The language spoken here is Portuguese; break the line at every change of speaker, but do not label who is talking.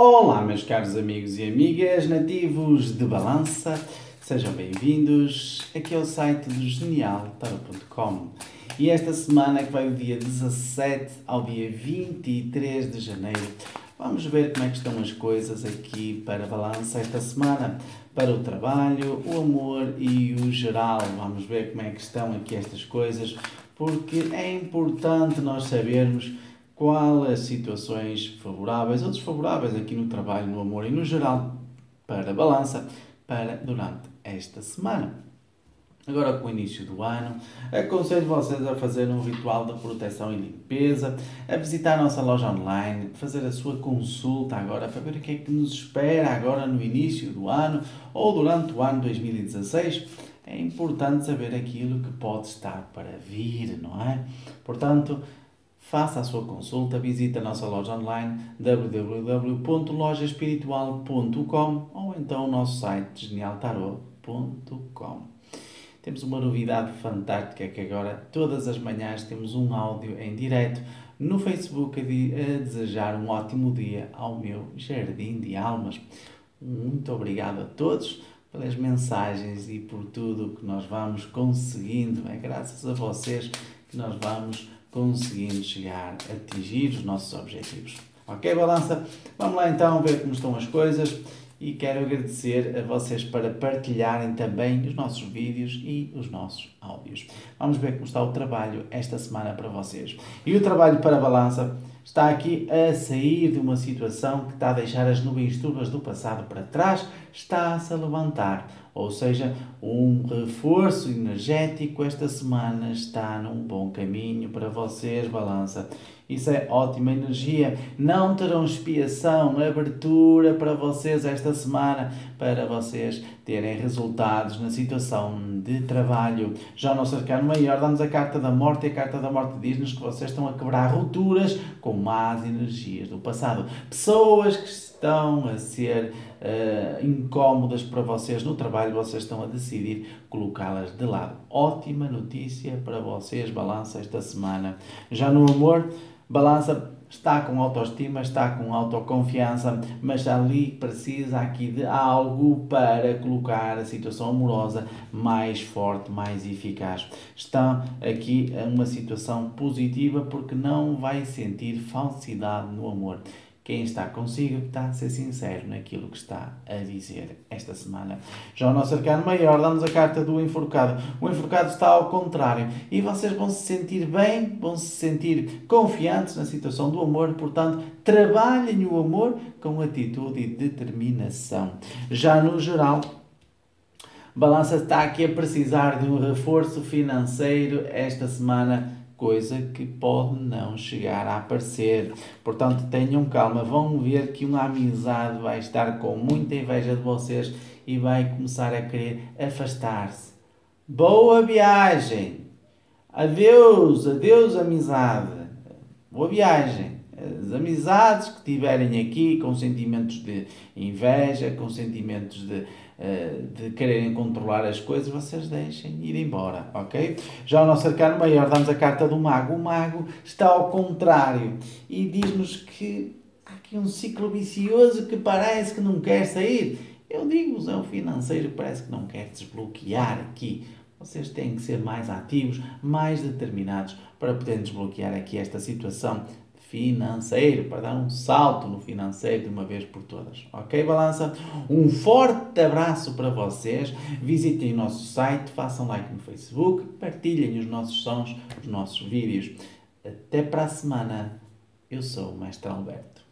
Olá, meus caros amigos e amigas nativos de Balança, sejam bem-vindos aqui ao site do genialtarot.com. E esta semana, que vai do dia 17 ao dia 23 de janeiro, vamos ver como é que estão as coisas aqui para Balança esta semana, para o trabalho, o amor e o geral. Vamos ver como é que estão aqui estas coisas, porque é importante nós sabermos qual as situações favoráveis ou desfavoráveis aqui no trabalho, no amor e no geral para a balança para durante esta semana. Agora, com o início do ano, aconselho vocês a fazer um ritual de proteção e limpeza, a visitar a nossa loja online, fazer a sua consulta agora para ver o que é que nos espera agora no início do ano ou durante o ano 2016. É importante saber aquilo que pode estar para vir, não é? Portanto, Faça a sua consulta, visite a nossa loja online www.lojaespiritual.com ou então o nosso site genialtarot.com. Temos uma novidade fantástica que agora todas as manhãs temos um áudio em direto no Facebook a, desejar um ótimo dia ao meu jardim de almas. Muito obrigado a todos pelas mensagens e por tudo que nós vamos conseguindo. É graças a vocês que nós vamos conseguindo chegar a atingir os nossos objetivos. Ok, balança? Vamos lá então ver como estão as coisas e quero agradecer a vocês para partilharem também os nossos vídeos e os nossos áudios. Vamos ver como está o trabalho esta semana para vocês. E o trabalho para a balança está aqui a sair de uma situação que está a deixar as nuvens turvas do passado para trás, está-se a levantar. Ou seja, um reforço energético esta semana está num bom caminho para vocês, balança. Isso é ótima energia. Não terão expiação, abertura para vocês esta semana, para vocês terem resultados na situação de trabalho. Já o nosso arcano maior dá-nos a carta da morte e a carta da morte diz-nos que vocês estão a quebrar rupturas com más energias do passado. Pessoas que estão a ser uh, incómodas para vocês no trabalho, vocês estão a decidir colocá-las de lado. Ótima notícia para vocês, balança esta semana. Já no amor, balança está com autoestima, está com autoconfiança, mas ali precisa aqui de algo para colocar a situação amorosa mais forte, mais eficaz. Está aqui uma situação positiva porque não vai sentir falsidade no amor. Quem está consigo está a ser sincero naquilo que está a dizer esta semana. Já o nosso arcano maior dá-nos a carta do enforcado. O enforcado está ao contrário e vocês vão se sentir bem, vão se sentir confiantes na situação do amor, portanto, trabalhem o amor com atitude e determinação. Já no geral, Balança está aqui a precisar de um reforço financeiro esta semana coisa que pode não chegar a aparecer. Portanto, tenham calma, vão ver que uma amizade vai estar com muita inveja de vocês e vai começar a querer afastar-se. Boa viagem! Adeus, adeus amizade. Boa viagem. As amizades que tiverem aqui com sentimentos de inveja, com sentimentos de de quererem controlar as coisas, vocês deixem ir embora, ok? Já o nosso arcano maior dá-nos a carta do mago. O mago está ao contrário e diz-nos que há aqui um ciclo vicioso que parece que não quer sair. Eu digo-vos, é um financeiro que parece que não quer desbloquear aqui. Vocês têm que ser mais ativos, mais determinados para poderem desbloquear aqui esta situação financeiro, para dar um salto no financeiro de uma vez por todas. Ok, balança? Um forte abraço para vocês. Visitem o nosso site, façam like no Facebook, partilhem os nossos sons, os nossos vídeos. Até para a semana. Eu sou o Mestre Alberto.